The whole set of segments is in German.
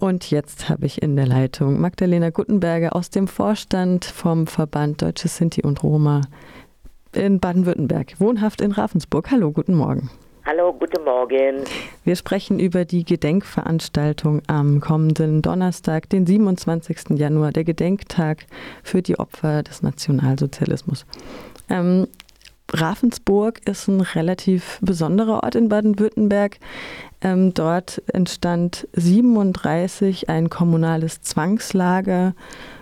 Und jetzt habe ich in der Leitung Magdalena Guttenberger aus dem Vorstand vom Verband Deutsche Sinti und Roma in Baden-Württemberg, wohnhaft in Ravensburg. Hallo, guten Morgen. Hallo, guten Morgen. Wir sprechen über die Gedenkveranstaltung am kommenden Donnerstag, den 27. Januar, der Gedenktag für die Opfer des Nationalsozialismus. Ähm, Ravensburg ist ein relativ besonderer Ort in Baden-Württemberg. Ähm, dort entstand 37 ein kommunales Zwangslager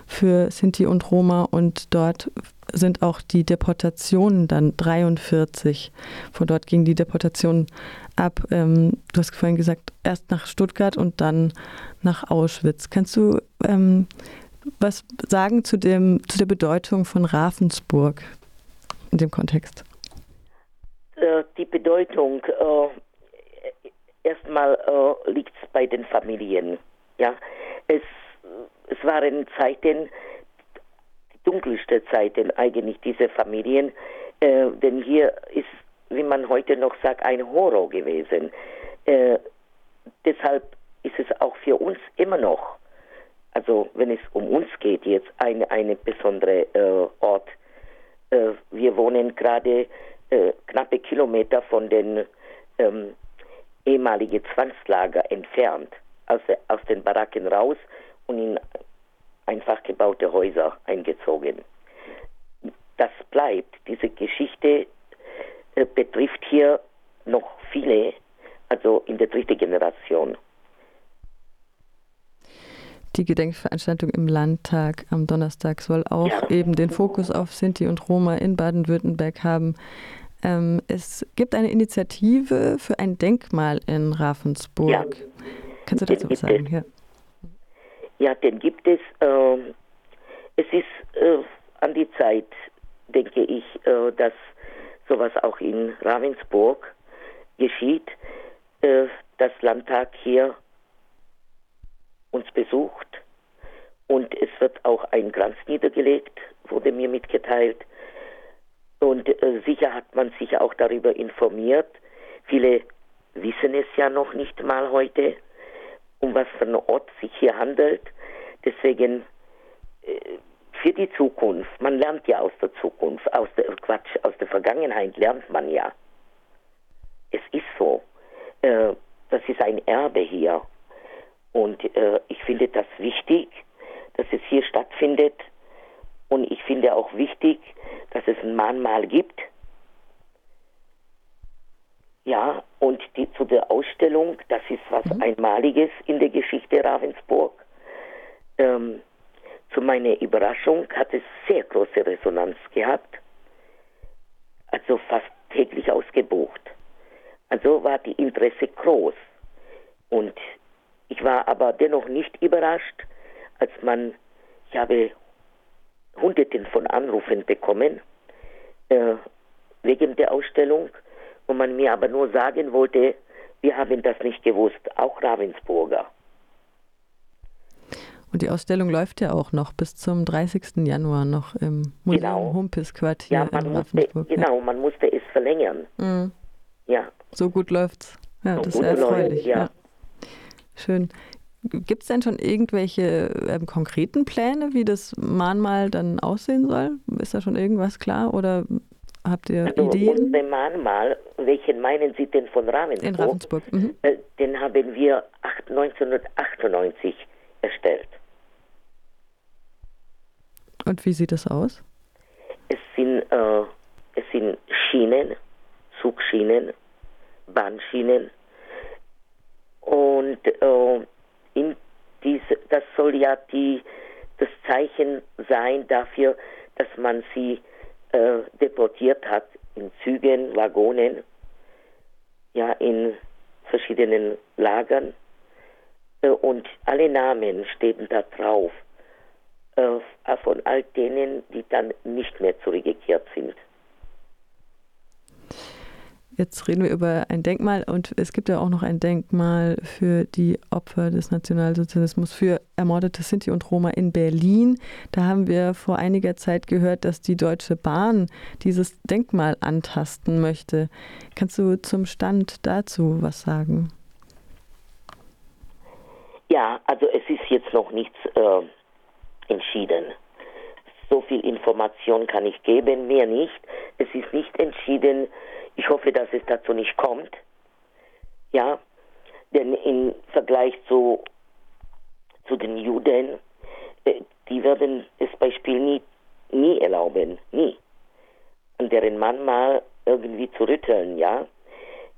für Sinti und Roma und dort sind auch die Deportationen dann 43. Von dort ging die Deportation ab. Ähm, du hast vorhin gesagt, erst nach Stuttgart und dann nach Auschwitz. Kannst du ähm, was sagen zu, dem, zu der Bedeutung von Ravensburg in dem Kontext? Äh, die Bedeutung, äh, erstmal äh, liegt bei den Familien. Ja, es, es waren Zeiten, die dunkelste Zeiten eigentlich diese Familien, äh, denn hier ist, wie man heute noch sagt, ein Horror gewesen. Äh, deshalb ist es auch für uns immer noch, also wenn es um uns geht, jetzt eine, eine besondere äh, Ort. Wir wohnen gerade äh, knappe Kilometer von den ähm, ehemaligen Zwangslager entfernt, aus, aus den Baracken raus und in einfach gebaute Häuser eingezogen. Das bleibt. Diese Geschichte äh, betrifft hier noch viele, also in der dritten Generation. Die Gedenkveranstaltung im Landtag am Donnerstag soll auch ja. eben den Fokus auf Sinti und Roma in Baden-Württemberg haben. Ähm, es gibt eine Initiative für ein Denkmal in Ravensburg. Ja. Kannst du dazu was sagen? Ja. ja, den gibt es. Äh, es ist äh, an die Zeit, denke ich, äh, dass sowas auch in Ravensburg geschieht. Äh, das Landtag hier uns besucht wird auch ein Kranz niedergelegt, wurde mir mitgeteilt. Und äh, sicher hat man sich auch darüber informiert. Viele wissen es ja noch nicht mal heute, um was für einen Ort sich hier handelt. Deswegen äh, für die Zukunft, man lernt ja aus der Zukunft, aus der Quatsch, aus der Vergangenheit lernt man ja. Es ist so. Äh, das ist ein Erbe hier. Und äh, ich finde das wichtig, dass es hier stattfindet. Und ich finde auch wichtig, dass es ein Mahnmal gibt. Ja, und die, zu der Ausstellung, das ist was mhm. Einmaliges in der Geschichte Ravensburg. Ähm, zu meiner Überraschung hat es sehr große Resonanz gehabt. Also fast täglich ausgebucht. Also war die Interesse groß. Und ich war aber dennoch nicht überrascht, als man, ich habe Hunderten von Anrufen bekommen äh, wegen der Ausstellung, wo man mir aber nur sagen wollte, wir haben das nicht gewusst, auch Ravensburger. Und die Ausstellung läuft ja auch noch bis zum 30. Januar noch im Museum genau. Humpis-Quartier ja, in Ravensburg. Musste, genau, man musste es verlängern. Mhm. Ja. So gut läuft's. Ja, so das ist erfreulich. Läuft, ja. ja. Schön. Gibt es denn schon irgendwelche ähm, konkreten Pläne, wie das Mahnmal dann aussehen soll? Ist da schon irgendwas klar oder habt ihr also Ideen? Unser Mahnmal, welchen meinen Sie denn von Ravensburg? In Ravensburg. Mhm. Äh, den haben wir 1998 erstellt. Und wie sieht das aus? Es sind, äh, es sind Schienen, Zugschienen, Bahnschienen und äh, das soll ja die, das Zeichen sein dafür, dass man sie äh, deportiert hat in Zügen, Waggonen, ja, in verschiedenen Lagern. Äh, und alle Namen stehen da drauf, äh, von all denen, die dann nicht mehr zurückgekehrt sind. Jetzt reden wir über ein Denkmal und es gibt ja auch noch ein Denkmal für die Opfer des Nationalsozialismus, für ermordete Sinti und Roma in Berlin. Da haben wir vor einiger Zeit gehört, dass die Deutsche Bahn dieses Denkmal antasten möchte. Kannst du zum Stand dazu was sagen? Ja, also es ist jetzt noch nichts äh, entschieden. So viel Information kann ich geben, mehr nicht. Es ist nicht entschieden. Ich hoffe, dass es dazu nicht kommt. Ja, denn im Vergleich zu, zu den Juden, äh, die werden das Beispiel nie, nie erlauben, nie. An deren Mann mal irgendwie zu rütteln, ja.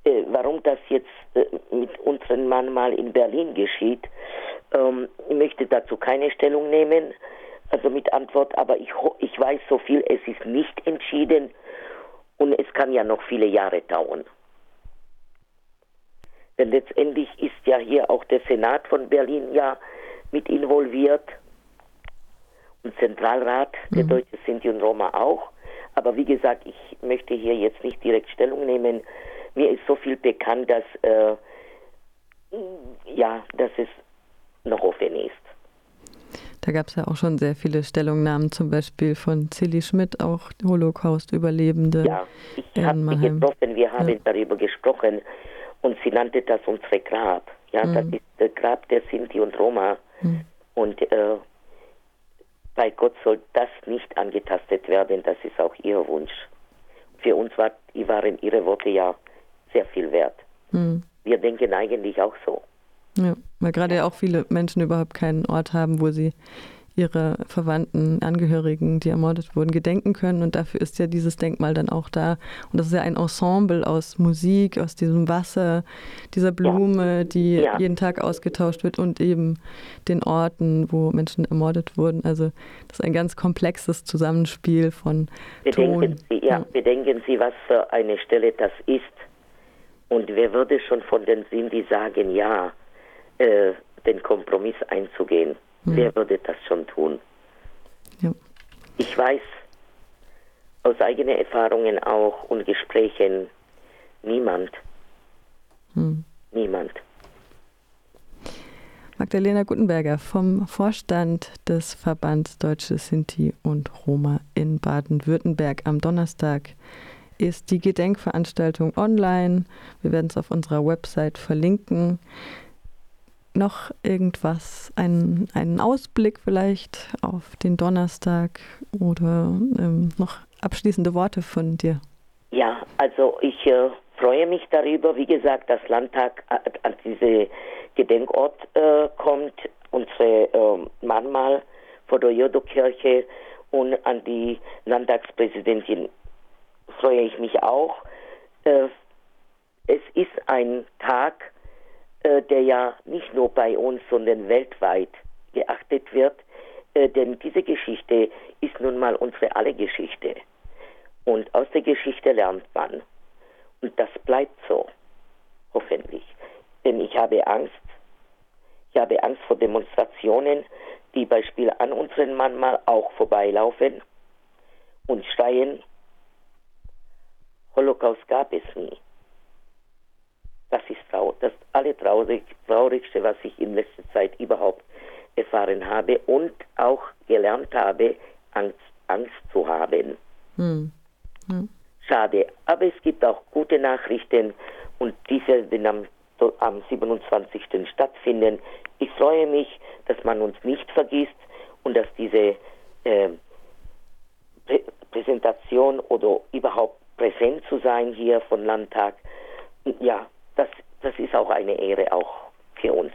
Äh, warum das jetzt äh, mit unserem Mann mal in Berlin geschieht, ähm, ich möchte dazu keine Stellung nehmen, also mit Antwort, aber ich, ich weiß so viel, es ist nicht entschieden und es kann ja noch viele Jahre dauern. Denn letztendlich ist ja hier auch der Senat von Berlin ja mit involviert und Zentralrat der mhm. Deutsche Sinti und Roma auch. Aber wie gesagt, ich möchte hier jetzt nicht direkt Stellung nehmen. Mir ist so viel bekannt, dass äh, ja, dass es noch offen ist. Da gab es ja auch schon sehr viele Stellungnahmen, zum Beispiel von Silly Schmidt, auch Holocaust-Überlebende. Ja, ich habe sie getroffen, wir haben ja. darüber gesprochen und sie nannte das unsere Grab. Ja, mhm. das ist das Grab der Sinti und Roma. Mhm. Und äh, bei Gott soll das nicht angetastet werden, das ist auch ihr Wunsch. Für uns war, waren ihre Worte ja sehr viel wert. Mhm. Wir denken eigentlich auch so. Ja, weil gerade ja auch viele Menschen überhaupt keinen Ort haben, wo sie ihre Verwandten, Angehörigen, die ermordet wurden, gedenken können. Und dafür ist ja dieses Denkmal dann auch da. Und das ist ja ein Ensemble aus Musik, aus diesem Wasser, dieser Blume, die ja. jeden Tag ausgetauscht wird und eben den Orten, wo Menschen ermordet wurden. Also das ist ein ganz komplexes Zusammenspiel von bedenken Ton. Sie, ja, ja, bedenken Sie, was für eine Stelle das ist. Und wer würde schon von den Sindi sagen, ja, äh, den Kompromiss einzugehen. Mhm. Wer würde das schon tun? Ja. Ich weiß aus eigenen Erfahrungen auch und Gesprächen, niemand. Mhm. Niemand. Magdalena Gutenberger vom Vorstand des Verbands Deutsche Sinti und Roma in Baden-Württemberg am Donnerstag ist die Gedenkveranstaltung online. Wir werden es auf unserer Website verlinken noch irgendwas, einen, einen Ausblick vielleicht auf den Donnerstag oder ähm, noch abschließende Worte von dir? Ja, also ich äh, freue mich darüber, wie gesagt, dass Landtag äh, an diese Gedenkort äh, kommt, unsere äh, Mahnmal vor der Jodokirche und an die Landtagspräsidentin freue ich mich auch. Äh, es ist ein Tag, äh, der ja nicht nur bei uns, sondern weltweit geachtet wird. Äh, denn diese Geschichte ist nun mal unsere alle Geschichte. Und aus der Geschichte lernt man. Und das bleibt so. Hoffentlich. Denn ich habe Angst. Ich habe Angst vor Demonstrationen, die Beispiel an unseren Mann mal auch vorbeilaufen und schreien, Holocaust gab es nie. Das ist das allertraurig, traurigste, was ich in letzter Zeit überhaupt erfahren habe und auch gelernt habe, Angst, Angst zu haben. Hm. Hm. Schade, aber es gibt auch gute Nachrichten und diese werden am, am 27. stattfinden. Ich freue mich, dass man uns nicht vergisst und dass diese äh, Prä Präsentation oder überhaupt präsent zu sein hier von Landtag, ja, das ist auch eine Ehre auch für uns.